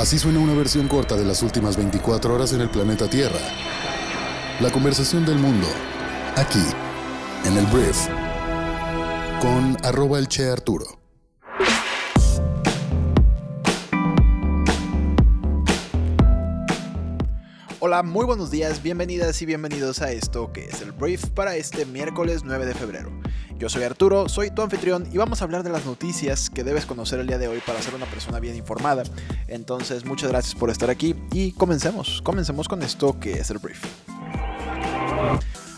Así suena una versión corta de las últimas 24 horas en el planeta Tierra. La conversación del mundo, aquí, en el Brief, con arroba el Che Arturo. Hola, muy buenos días, bienvenidas y bienvenidos a esto que es el Brief para este miércoles 9 de febrero. Yo soy Arturo, soy tu anfitrión y vamos a hablar de las noticias que debes conocer el día de hoy para ser una persona bien informada. Entonces, muchas gracias por estar aquí y comencemos, comencemos con esto que es el brief.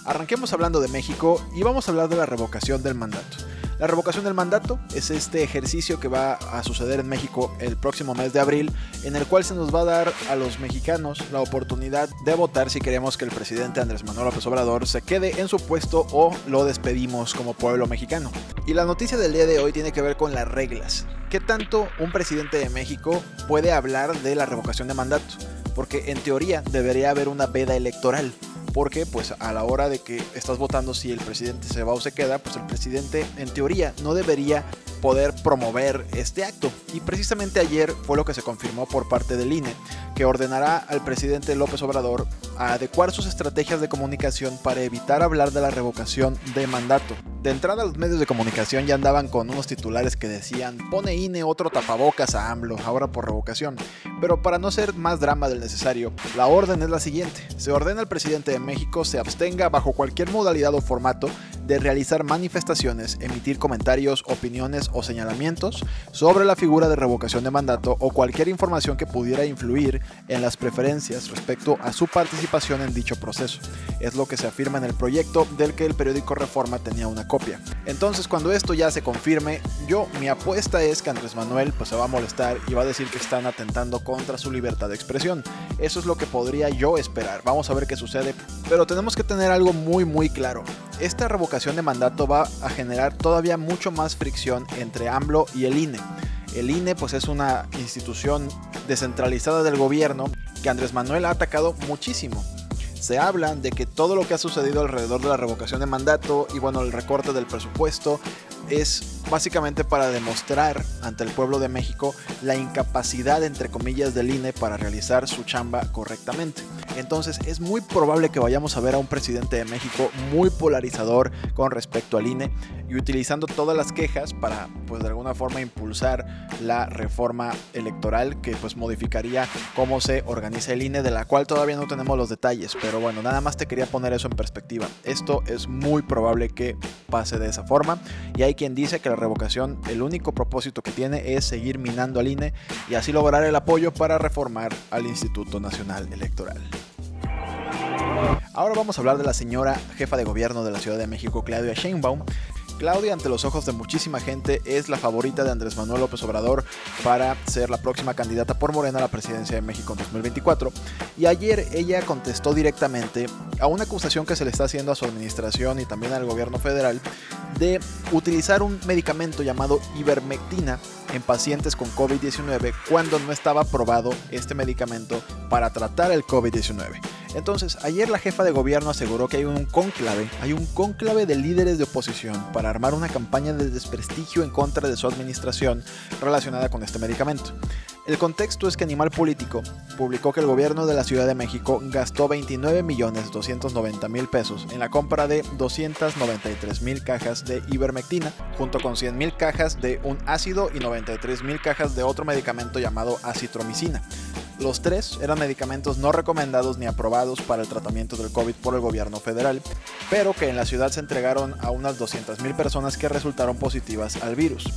Arranquemos hablando de México y vamos a hablar de la revocación del mandato. La revocación del mandato es este ejercicio que va a suceder en México el próximo mes de abril, en el cual se nos va a dar a los mexicanos la oportunidad de votar si queremos que el presidente Andrés Manuel López Obrador se quede en su puesto o lo despedimos como pueblo mexicano. Y la noticia del día de hoy tiene que ver con las reglas. ¿Qué tanto un presidente de México puede hablar de la revocación de mandato? Porque en teoría debería haber una veda electoral porque pues a la hora de que estás votando si el presidente se va o se queda, pues el presidente en teoría no debería poder promover este acto. Y precisamente ayer fue lo que se confirmó por parte del INE, que ordenará al presidente López Obrador a adecuar sus estrategias de comunicación para evitar hablar de la revocación de mandato. De entrada los medios de comunicación ya andaban con unos titulares que decían pone INE otro tapabocas a AMLO, ahora por revocación. Pero para no ser más drama del necesario, la orden es la siguiente. Se ordena al presidente de México se abstenga bajo cualquier modalidad o formato de realizar manifestaciones, emitir comentarios, opiniones o señalamientos sobre la figura de revocación de mandato o cualquier información que pudiera influir en las preferencias respecto a su participación en dicho proceso. Es lo que se afirma en el proyecto del que el periódico Reforma tenía una copia. Entonces, cuando esto ya se confirme, yo mi apuesta es que Andrés Manuel pues se va a molestar y va a decir que están atentando contra su libertad de expresión. Eso es lo que podría yo esperar. Vamos a ver qué sucede, pero tenemos que tener algo muy muy claro. Esta revocación de mandato va a generar todavía mucho más fricción entre AMLO y el INE. El INE pues es una institución descentralizada del gobierno que Andrés Manuel ha atacado muchísimo. Se habla de que todo lo que ha sucedido alrededor de la revocación de mandato y bueno, el recorte del presupuesto es básicamente para demostrar ante el pueblo de México la incapacidad, entre comillas, del INE para realizar su chamba correctamente. Entonces es muy probable que vayamos a ver a un presidente de México muy polarizador con respecto al INE y utilizando todas las quejas para, pues de alguna forma, impulsar la reforma electoral que pues modificaría cómo se organiza el INE, de la cual todavía no tenemos los detalles, pero bueno, nada más te quería poner eso en perspectiva. Esto es muy probable que pase de esa forma y hay quien dice que la revocación, el único propósito que tiene es seguir minando al INE y así lograr el apoyo para reformar al Instituto Nacional Electoral. Ahora vamos a hablar de la señora jefa de gobierno de la Ciudad de México, Claudia Sheinbaum, Claudia, ante los ojos de muchísima gente, es la favorita de Andrés Manuel López Obrador para ser la próxima candidata por Morena a la presidencia de México en 2024. Y ayer ella contestó directamente a una acusación que se le está haciendo a su administración y también al gobierno federal de utilizar un medicamento llamado ivermectina en pacientes con COVID-19 cuando no estaba aprobado este medicamento para tratar el COVID-19. Entonces, ayer la jefa de gobierno aseguró que hay un conclave, hay un conclave de líderes de oposición para armar una campaña de desprestigio en contra de su administración relacionada con este medicamento. El contexto es que Animal Político publicó que el gobierno de la Ciudad de México gastó 29.290.000 pesos en la compra de 293.000 cajas de ivermectina, junto con 100.000 cajas de un ácido y 93.000 cajas de otro medicamento llamado acitromicina. Los tres eran medicamentos no recomendados ni aprobados para el tratamiento del COVID por el gobierno federal, pero que en la ciudad se entregaron a unas 200.000 personas que resultaron positivas al virus.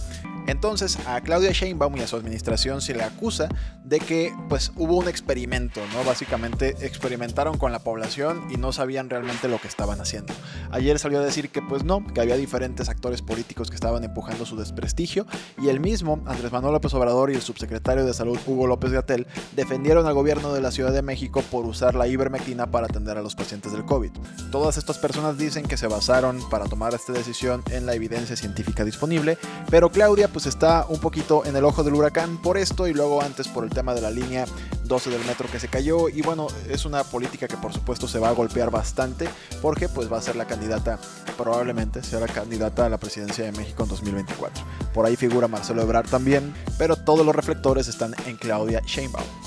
Entonces a Claudia Sheinbaum y a su administración se le acusa de que pues hubo un experimento, ¿no? Básicamente experimentaron con la población y no sabían realmente lo que estaban haciendo. Ayer salió a decir que pues no, que había diferentes actores políticos que estaban empujando su desprestigio y el mismo Andrés Manuel López Obrador y el subsecretario de Salud Hugo López Gatel defendieron al gobierno de la Ciudad de México por usar la ivermectina para atender a los pacientes del COVID. Todas estas personas dicen que se basaron para tomar esta decisión en la evidencia científica disponible, pero Claudia pues está un poquito en el ojo del huracán por esto y luego antes por el tema de la línea 12 del metro que se cayó y bueno, es una política que por supuesto se va a golpear bastante porque pues va a ser la candidata, probablemente sea la candidata a la presidencia de México en 2024. Por ahí figura Marcelo Ebrard también, pero todos los reflectores están en Claudia Sheinbaum.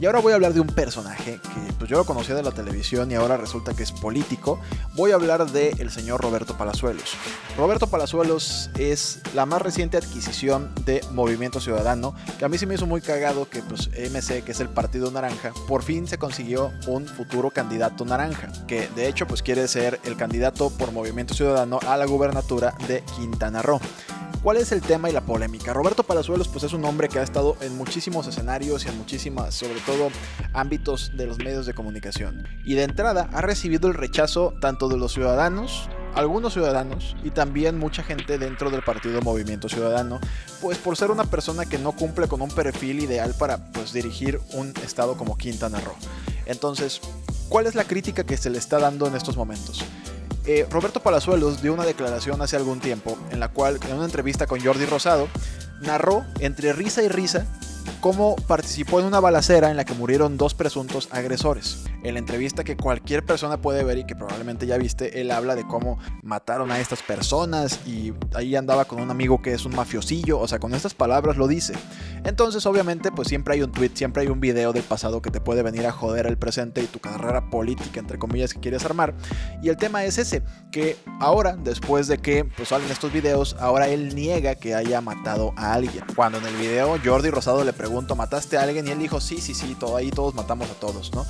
Y ahora voy a hablar de un personaje que pues yo lo conocía de la televisión y ahora resulta que es político. Voy a hablar del el señor Roberto Palazuelos. Roberto Palazuelos es la más reciente adquisición de Movimiento Ciudadano, que a mí sí me hizo muy cagado que pues MC, que es el Partido Naranja, por fin se consiguió un futuro candidato naranja, que de hecho pues quiere ser el candidato por Movimiento Ciudadano a la gubernatura de Quintana Roo. ¿Cuál es el tema y la polémica? Roberto Palazuelos pues es un hombre que ha estado en muchísimos escenarios y en muchísimas, sobre todo, ámbitos de los medios de comunicación. Y de entrada ha recibido el rechazo tanto de los ciudadanos, algunos ciudadanos y también mucha gente dentro del partido Movimiento Ciudadano, pues por ser una persona que no cumple con un perfil ideal para pues dirigir un estado como Quintana Roo. Entonces, ¿cuál es la crítica que se le está dando en estos momentos? Eh, Roberto Palazuelos dio una declaración hace algún tiempo en la cual, en una entrevista con Jordi Rosado, narró entre risa y risa cómo participó en una balacera en la que murieron dos presuntos agresores. En la entrevista que cualquier persona puede ver y que probablemente ya viste, él habla de cómo mataron a estas personas y ahí andaba con un amigo que es un mafiosillo, o sea, con estas palabras lo dice. Entonces, obviamente, pues siempre hay un tweet, siempre hay un video del pasado que te puede venir a joder el presente y tu carrera política, entre comillas, que quieres armar. Y el tema es ese, que ahora, después de que pues, salen estos videos, ahora él niega que haya matado a alguien. Cuando en el video Jordi Rosado le pregunto, ¿mataste a alguien? Y él dijo, sí, sí, sí, todo, ahí todos matamos a todos, ¿no?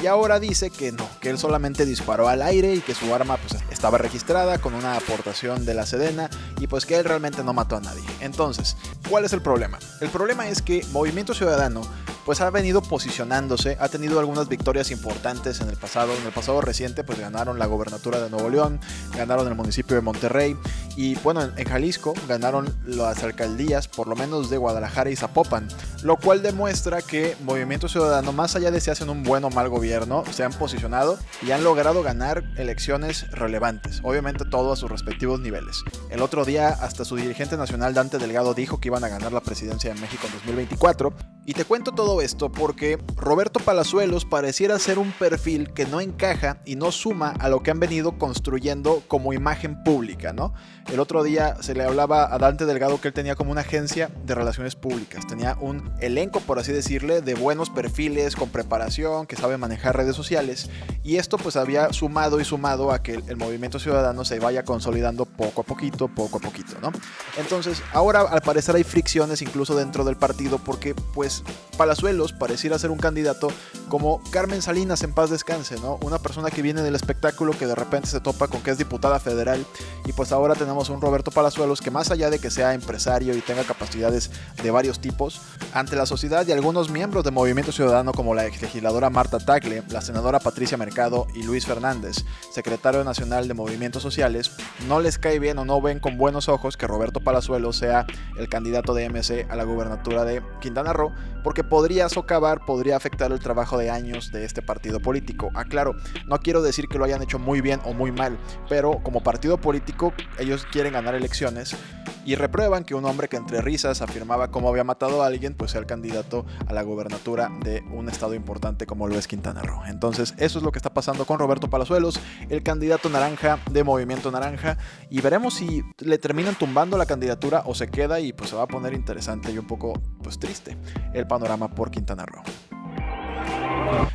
Y ahora dice que no, que él solamente disparó al aire y que su arma pues, estaba registrada con una aportación de la Sedena y pues que él realmente no mató a nadie. Entonces, ¿cuál es el problema? El problema es que Movimiento Ciudadano pues ha venido posicionándose, ha tenido algunas victorias importantes en el pasado, en el pasado reciente pues ganaron la gobernatura de Nuevo León, ganaron el municipio de Monterrey y bueno, en Jalisco ganaron las alcaldías por lo menos de Guadalajara y Zapopan, lo cual demuestra que Movimiento Ciudadano más allá de si hacen un buen o mal gobierno, se han posicionado y han logrado ganar elecciones relevantes, obviamente todo a sus respectivos niveles. El otro día hasta su dirigente nacional Dante Delgado dijo que iban a ganar la presidencia de México en 2024 y te cuento todo esto porque Roberto Palazuelos pareciera ser un perfil que no encaja y no suma a lo que han venido construyendo como imagen pública, ¿no? El otro día se le hablaba a Dante Delgado que él tenía como una agencia de relaciones públicas, tenía un elenco, por así decirle, de buenos perfiles con preparación, que sabe manejar redes sociales, y esto pues había sumado y sumado a que el, movimiento ciudadano se vaya consolidando poco a poquito, poco a poquito, ¿no? Entonces, ahora al parecer hay fricciones incluso dentro del partido porque pues Palazuelos pareciera ser un candidato como Carmen Salinas en paz descanse, ¿no? Una persona que viene del espectáculo que de repente se topa con que es diputada federal y pues ahora tenemos un Roberto Palazuelos que más allá de que sea empresario y tenga capacidades de varios tipos, ante la sociedad y algunos miembros de Movimiento Ciudadano como la ex legisladora Marta Tagle, la senadora Patricia Mercado y Luis Fernández, secretario nacional de Movimientos Sociales, no les cae bien o no ven con buenos ojos que Roberto Palazuelos sea el candidato de MC a la gubernatura de Quintana Roo, porque podría socavar, podría afectar el de años de este partido político. Aclaro, no quiero decir que lo hayan hecho muy bien o muy mal, pero como partido político ellos quieren ganar elecciones y reprueban que un hombre que entre risas afirmaba cómo había matado a alguien, pues sea el candidato a la gobernatura de un estado importante como lo es Quintana Roo. Entonces, eso es lo que está pasando con Roberto Palazuelos, el candidato naranja de Movimiento Naranja, y veremos si le terminan tumbando la candidatura o se queda y pues se va a poner interesante y un poco pues triste el panorama por Quintana Roo.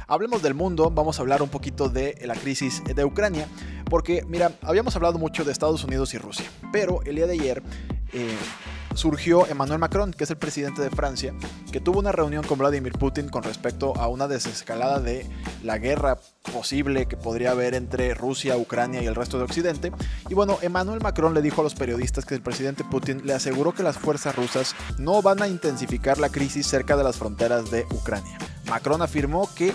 Hablemos del mundo, vamos a hablar un poquito de la crisis de Ucrania, porque mira, habíamos hablado mucho de Estados Unidos y Rusia, pero el día de ayer eh, surgió Emmanuel Macron, que es el presidente de Francia, que tuvo una reunión con Vladimir Putin con respecto a una desescalada de la guerra posible que podría haber entre Rusia, Ucrania y el resto de Occidente. Y bueno, Emmanuel Macron le dijo a los periodistas que el presidente Putin le aseguró que las fuerzas rusas no van a intensificar la crisis cerca de las fronteras de Ucrania. Macron afirmó que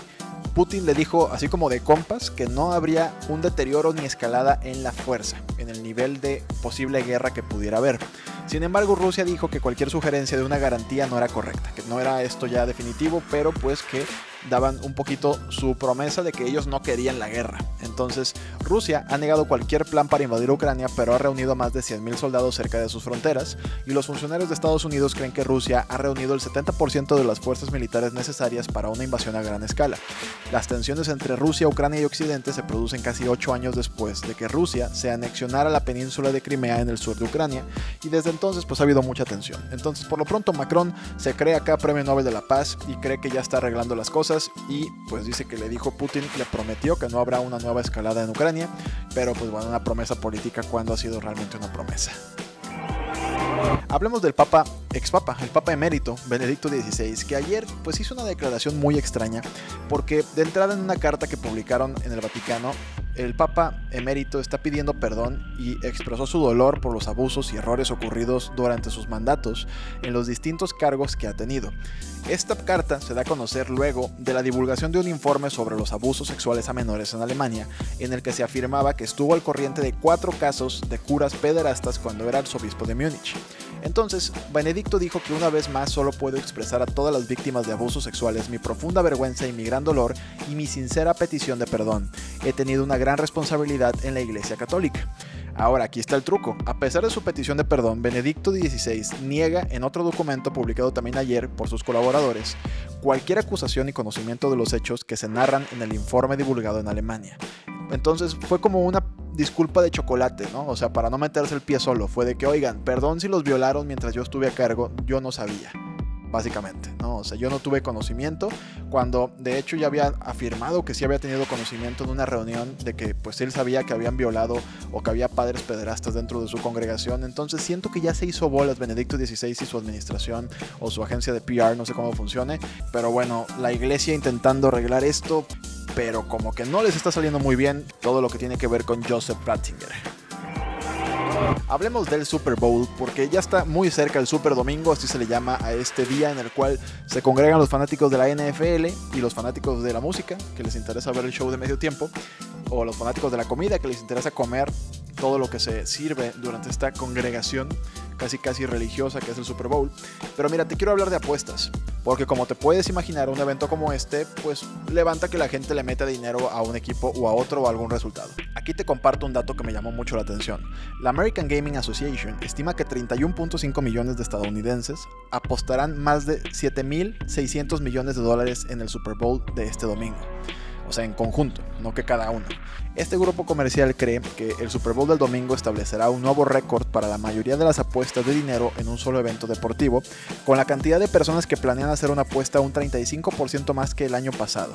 Putin le dijo, así como de compas, que no habría un deterioro ni escalada en la fuerza, en el nivel de posible guerra que pudiera haber. Sin embargo, Rusia dijo que cualquier sugerencia de una garantía no era correcta, que no era esto ya definitivo, pero pues que daban un poquito su promesa de que ellos no querían la guerra. Entonces, Rusia ha negado cualquier plan para invadir Ucrania, pero ha reunido más de 100.000 soldados cerca de sus fronteras, y los funcionarios de Estados Unidos creen que Rusia ha reunido el 70% de las fuerzas militares necesarias para una invasión a gran escala. Las tensiones entre Rusia, Ucrania y Occidente se producen casi 8 años después de que Rusia se anexionara la península de Crimea en el sur de Ucrania, y desde entonces pues ha habido mucha tensión. Entonces, por lo pronto, Macron se cree acá premio Nobel de la Paz y cree que ya está arreglando las cosas y pues dice que le dijo Putin, le prometió que no habrá una nueva escalada en Ucrania, pero pues bueno, una promesa política cuando ha sido realmente una promesa. Hablemos del Papa, ex Papa, el Papa emérito, Benedicto XVI, que ayer pues hizo una declaración muy extraña, porque de entrada en una carta que publicaron en el Vaticano, el Papa emérito está pidiendo perdón y expresó su dolor por los abusos y errores ocurridos durante sus mandatos en los distintos cargos que ha tenido. Esta carta se da a conocer luego de la divulgación de un informe sobre los abusos sexuales a menores en Alemania, en el que se afirmaba que estuvo al corriente de cuatro casos de curas pederastas cuando era arzobispo de Múnich. Entonces, Benedicto dijo que una vez más solo puedo expresar a todas las víctimas de abusos sexuales mi profunda vergüenza y mi gran dolor y mi sincera petición de perdón. He tenido una gran responsabilidad en la Iglesia Católica. Ahora, aquí está el truco. A pesar de su petición de perdón, Benedicto XVI niega en otro documento publicado también ayer por sus colaboradores cualquier acusación y conocimiento de los hechos que se narran en el informe divulgado en Alemania. Entonces fue como una disculpa de chocolate, ¿no? O sea, para no meterse el pie solo. Fue de que, oigan, perdón si los violaron mientras yo estuve a cargo, yo no sabía básicamente, ¿no? O sea, yo no tuve conocimiento cuando de hecho ya había afirmado que sí había tenido conocimiento en una reunión de que pues él sabía que habían violado o que había padres pederastas dentro de su congregación, entonces siento que ya se hizo bolas Benedicto XVI y su administración o su agencia de PR, no sé cómo funcione, pero bueno, la iglesia intentando arreglar esto, pero como que no les está saliendo muy bien todo lo que tiene que ver con Joseph Ratzinger. Hablemos del Super Bowl porque ya está muy cerca el Super Domingo, así se le llama a este día en el cual se congregan los fanáticos de la NFL y los fanáticos de la música que les interesa ver el show de medio tiempo o los fanáticos de la comida que les interesa comer todo lo que se sirve durante esta congregación casi casi religiosa que es el Super Bowl. Pero mira, te quiero hablar de apuestas, porque como te puedes imaginar, un evento como este, pues levanta que la gente le meta dinero a un equipo o a otro o a algún resultado. Aquí te comparto un dato que me llamó mucho la atención. La American Gaming Association estima que 31.5 millones de estadounidenses apostarán más de 7.600 millones de dólares en el Super Bowl de este domingo o sea, en conjunto, no que cada uno. Este grupo comercial cree que el Super Bowl del domingo establecerá un nuevo récord para la mayoría de las apuestas de dinero en un solo evento deportivo, con la cantidad de personas que planean hacer una apuesta un 35% más que el año pasado.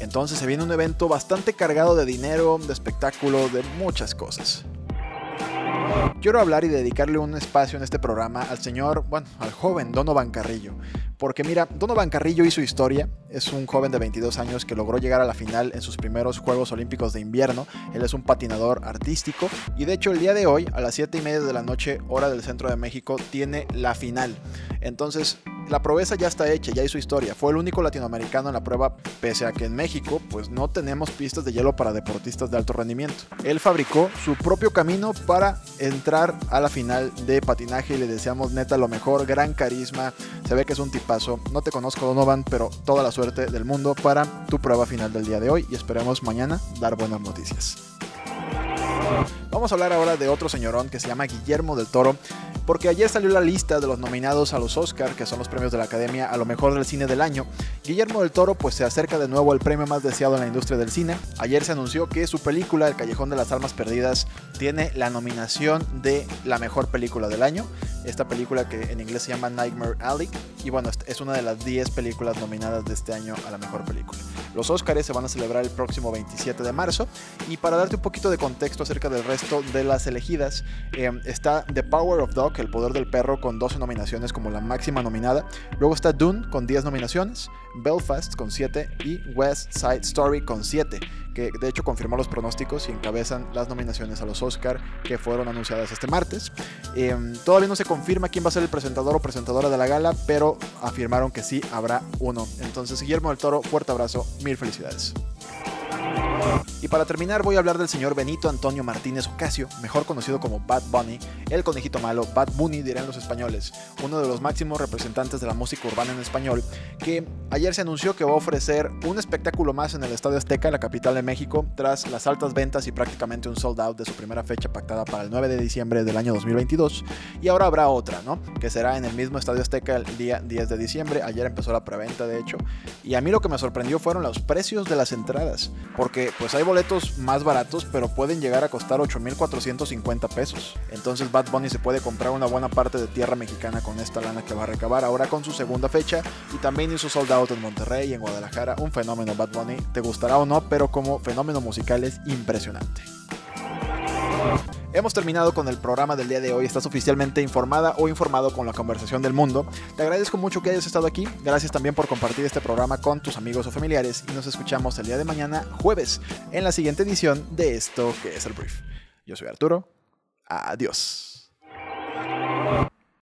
Entonces se viene un evento bastante cargado de dinero, de espectáculo, de muchas cosas. Quiero hablar y dedicarle un espacio en este programa al señor, bueno, al joven Donovan Carrillo, porque mira, Donovan Carrillo hizo historia, es un joven de 22 años que logró llegar a la final en sus primeros Juegos Olímpicos de invierno, él es un patinador artístico y de hecho el día de hoy a las 7 y media de la noche hora del centro de México tiene la final. Entonces la proeza ya está hecha, ya hizo historia. Fue el único latinoamericano en la prueba, pese a que en México pues no tenemos pistas de hielo para deportistas de alto rendimiento. Él fabricó su propio camino para entrar a la final de patinaje y le deseamos neta lo mejor, gran carisma, se ve que es un tipazo. No te conozco Donovan, pero toda la suerte del mundo para tu prueba final del día de hoy y esperemos mañana dar buenas noticias. Vamos a hablar ahora de otro señorón que se llama Guillermo del Toro, porque ayer salió la lista de los nominados a los Oscar, que son los premios de la Academia a lo mejor del cine del año. Guillermo del Toro pues se acerca de nuevo al premio más deseado en la industria del cine. Ayer se anunció que su película El Callejón de las Almas Perdidas tiene la nominación de la mejor película del año. Esta película que en inglés se llama Nightmare Alley y bueno, es una de las 10 películas nominadas de este año a la mejor película. Los Oscars se van a celebrar el próximo 27 de marzo y para darte un poquito de contexto acerca del resto de las elegidas, eh, está The Power of Dog, El Poder del Perro, con 12 nominaciones como la máxima nominada. Luego está Dune con 10 nominaciones, Belfast con 7 y West Side Story con 7 que de hecho confirmó los pronósticos y encabezan las nominaciones a los Oscar que fueron anunciadas este martes. Em, todavía no se confirma quién va a ser el presentador o presentadora de la gala, pero afirmaron que sí habrá uno. Entonces, Guillermo del Toro, fuerte abrazo, mil felicidades. Y para terminar voy a hablar del señor Benito Antonio Martínez Ocasio, mejor conocido como Bad Bunny, el conejito malo, Bad Bunny dirán los españoles, uno de los máximos representantes de la música urbana en español, que ayer se anunció que va a ofrecer un espectáculo más en el Estadio Azteca, la capital de México, tras las altas ventas y prácticamente un sold out de su primera fecha pactada para el 9 de diciembre del año 2022. Y ahora habrá otra, ¿no? Que será en el mismo Estadio Azteca el día 10 de diciembre. Ayer empezó la preventa, de hecho. Y a mí lo que me sorprendió fueron los precios de las entradas, porque pues hay boletos más baratos, pero pueden llegar a costar 8.450 pesos. Entonces Bad Bunny se puede comprar una buena parte de tierra mexicana con esta lana que va a recabar ahora con su segunda fecha y también hizo sold out en Monterrey y en Guadalajara, un fenómeno Bad Bunny, te gustará o no, pero como fenómeno musical es impresionante. Hemos terminado con el programa del día de hoy. Estás oficialmente informada o informado con la conversación del mundo. Te agradezco mucho que hayas estado aquí. Gracias también por compartir este programa con tus amigos o familiares. Y nos escuchamos el día de mañana, jueves, en la siguiente edición de esto que es el brief. Yo soy Arturo. Adiós.